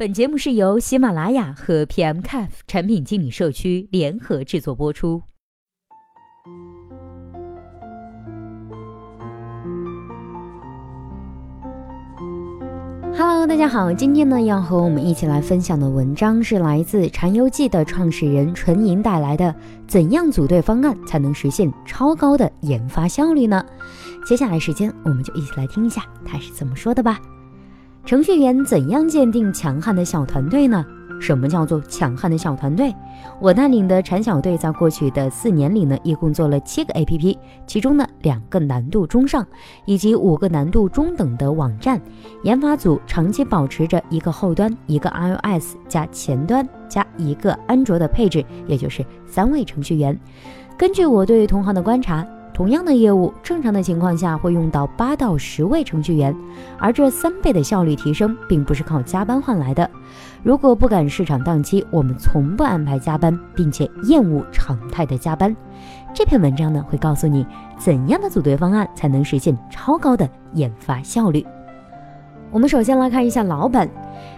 本节目是由喜马拉雅和 PMCAF 产品经理社区联合制作播出。Hello，大家好，今天呢要和我们一起来分享的文章是来自禅游记的创始人纯银带来的《怎样组队方案才能实现超高的研发效率呢？》接下来时间我们就一起来听一下他是怎么说的吧。程序员怎样鉴定强悍的小团队呢？什么叫做强悍的小团队？我带领的产小队在过去的四年里呢，一共做了七个 APP，其中呢两个难度中上，以及五个难度中等的网站。研发组长期保持着一个后端、一个 iOS 加前端加一个安卓的配置，也就是三位程序员。根据我对同行的观察。同样的业务，正常的情况下会用到八到十位程序员，而这三倍的效率提升，并不是靠加班换来的。如果不赶市场档期，我们从不安排加班，并且厌恶常态的加班。这篇文章呢，会告诉你怎样的组队方案才能实现超高的研发效率。我们首先来看一下老板。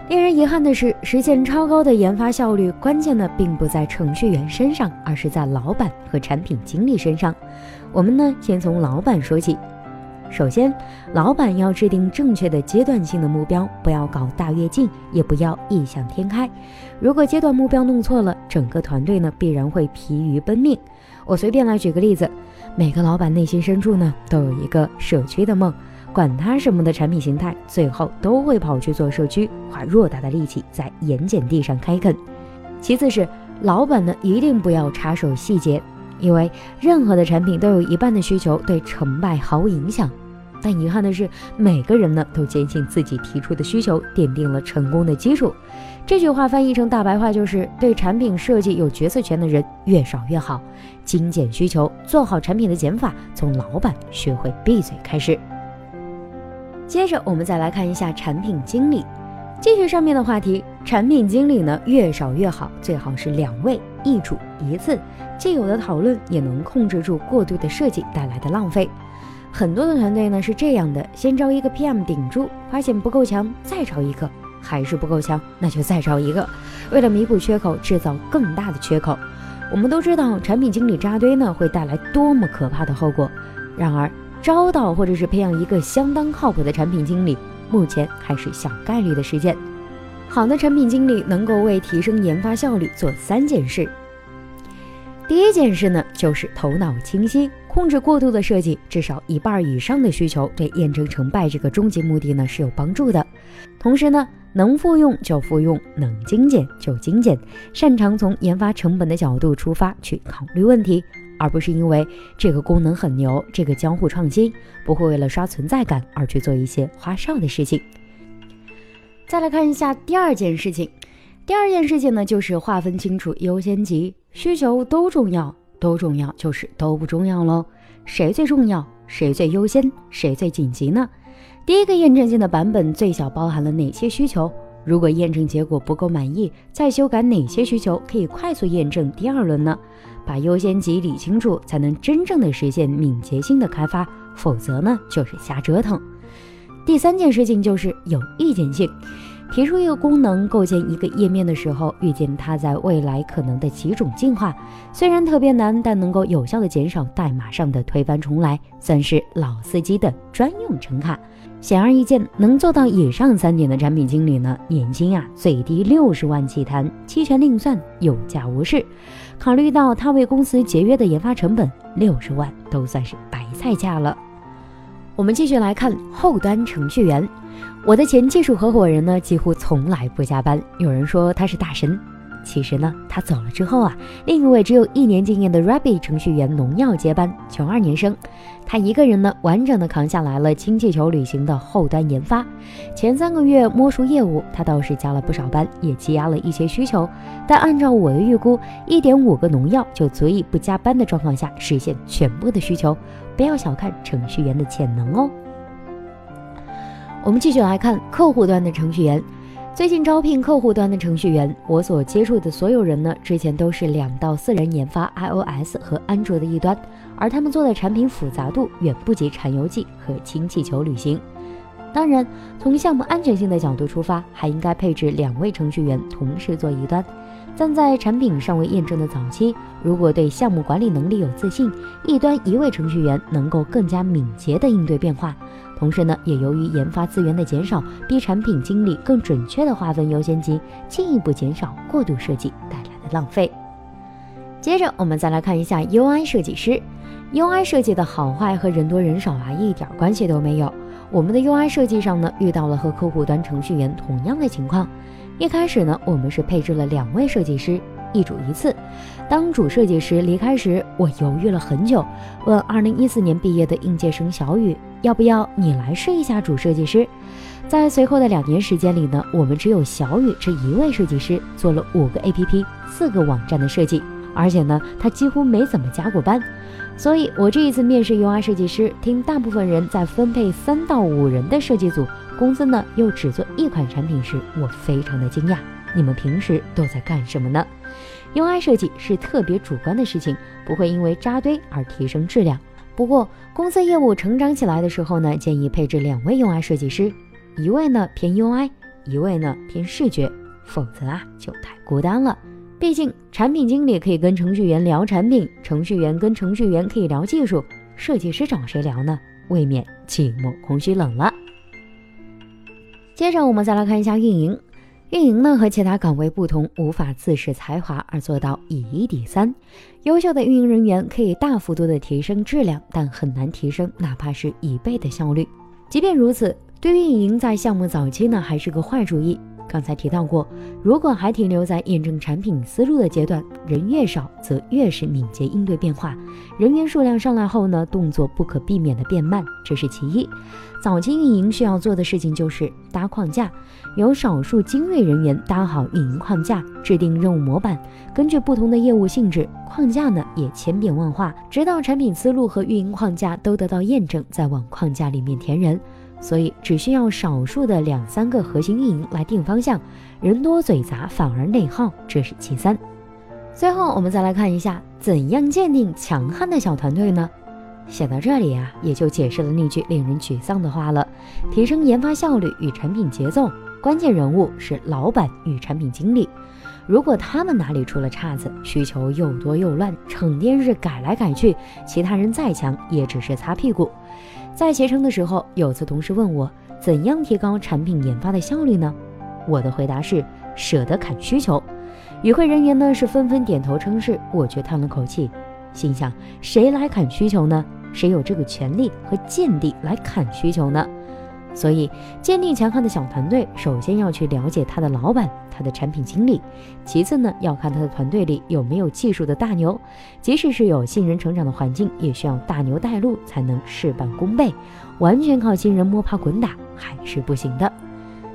令人遗憾的是，实现超高的研发效率，关键呢并不在程序员身上，而是在老板和产品经理身上。我们呢先从老板说起。首先，老板要制定正确的阶段性的目标，不要搞大跃进，也不要异想天开。如果阶段目标弄错了，整个团队呢必然会疲于奔命。我随便来举个例子，每个老板内心深处呢都有一个社区的梦。管他什么的产品形态，最后都会跑去做社区，花偌大的力气在盐碱地上开垦。其次是老板呢，一定不要插手细节，因为任何的产品都有一半的需求对成败毫无影响。但遗憾的是，每个人呢都坚信自己提出的需求奠定了成功的基础。这句话翻译成大白话就是：对产品设计有决策权的人越少越好。精简需求，做好产品的减法，从老板学会闭嘴开始。接着我们再来看一下产品经理，继续上面的话题。产品经理呢越少越好，最好是两位一组一次，既有的讨论也能控制住过度的设计带来的浪费。很多的团队呢是这样的，先招一个 PM 顶住，发现不够强，再招一个，还是不够强，那就再招一个，为了弥补缺口，制造更大的缺口。我们都知道产品经理扎堆呢会带来多么可怕的后果，然而。招到或者是培养一个相当靠谱的产品经理，目前还是小概率的事件。好的产品经理能够为提升研发效率做三件事。第一件事呢，就是头脑清晰，控制过度的设计，至少一半以上的需求对验证成败这个终极目的呢是有帮助的。同时呢，能复用就复用，能精简就精简，擅长从研发成本的角度出发去考虑问题。而不是因为这个功能很牛，这个交互创新，不会为了刷存在感而去做一些花哨的事情。再来看一下第二件事情，第二件事情呢，就是划分清楚优先级，需求都重要，都重要就是都不重要喽。谁最重要？谁最优先？谁最紧急呢？第一个验证性的版本最小包含了哪些需求？如果验证结果不够满意，再修改哪些需求可以快速验证第二轮呢？把优先级理清楚，才能真正的实现敏捷性的开发，否则呢就是瞎折腾。第三件事情就是有意见性，提出一个功能，构建一个页面的时候，预见它在未来可能的几种进化，虽然特别难，但能够有效的减少代码上的推翻重来，算是老司机的专用成卡。显而易见，能做到以上三点的产品经理呢，年薪啊最低六十万起谈，期权另算，有价无市。考虑到他为公司节约的研发成本，六十万都算是白菜价了。我们继续来看后端程序员，我的前技术合伙人呢，几乎从来不加班，有人说他是大神。其实呢，他走了之后啊，另一位只有一年经验的 Rabbit 程序员农药接班，九二年生，他一个人呢，完整的扛下来了氢气球旅行的后端研发。前三个月摸熟业务，他倒是加了不少班，也积压了一些需求。但按照我的预估，一点五个农药就足以不加班的状况下实现全部的需求。不要小看程序员的潜能哦。我们继续来看客户端的程序员。最近招聘客户端的程序员，我所接触的所有人呢，之前都是两到四人研发 iOS 和安卓的一端，而他们做的产品复杂度远不及柴油机和氢气球旅行。当然，从项目安全性的角度出发，还应该配置两位程序员同时做一端。但在产品尚未验证的早期，如果对项目管理能力有自信，一端一位程序员能够更加敏捷地应对变化。同时呢，也由于研发资源的减少，逼产品经理更准确地划分优先级，进一步减少过度设计带来的浪费。接着，我们再来看一下 UI 设计师。UI 设计的好坏和人多人少啊一点关系都没有。我们的 UI 设计上呢，遇到了和客户端程序员同样的情况。一开始呢，我们是配置了两位设计师，一主一次。当主设计师离开时，我犹豫了很久，问2014年毕业的应届生小雨，要不要你来试一下主设计师？在随后的两年时间里呢，我们只有小雨这一位设计师做了五个 APP、四个网站的设计，而且呢，他几乎没怎么加过班。所以，我这一次面试 UI 设计师，听大部分人在分配三到五人的设计组。公司呢又只做一款产品时，我非常的惊讶。你们平时都在干什么呢？UI 设计是特别主观的事情，不会因为扎堆而提升质量。不过公司业务成长起来的时候呢，建议配置两位 UI 设计师，一位呢偏 UI，一位呢偏视觉，否则啊就太孤单了。毕竟产品经理可以跟程序员聊产品，程序员跟程序员可以聊技术，设计师找谁聊呢？未免寂寞空虚冷了。接着我们再来看一下运营。运营呢和其他岗位不同，无法自恃才华而做到以一抵三。优秀的运营人员可以大幅度的提升质量，但很难提升哪怕是一倍的效率。即便如此，对运营在项目早期呢还是个坏主意。刚才提到过，如果还停留在验证产品思路的阶段，人越少则越是敏捷应对变化。人员数量上来后呢，动作不可避免的变慢，这是其一。早期运营需要做的事情就是搭框架，由少数精锐人员搭好运营框架，制定任务模板，根据不同的业务性质，框架呢也千变万化，直到产品思路和运营框架都得到验证，再往框架里面填人。所以只需要少数的两三个核心运营来定方向，人多嘴杂反而内耗，这是其三。最后我们再来看一下，怎样鉴定强悍的小团队呢？写到这里啊，也就解释了那句令人沮丧的话了：提升研发效率与产品节奏，关键人物是老板与产品经理。如果他们哪里出了岔子，需求又多又乱，成天是改来改去，其他人再强也只是擦屁股。在携程的时候，有次同事问我怎样提高产品研发的效率呢？我的回答是舍得砍需求。与会人员呢是纷纷点头称是，我却叹了口气，心想谁来砍需求呢？谁有这个权利和见地来砍需求呢？所以，坚定强悍的小团队，首先要去了解他的老板、他的产品经理；其次呢，要看他的团队里有没有技术的大牛。即使是有新人成长的环境，也需要大牛带路才能事半功倍。完全靠新人摸爬滚打还是不行的。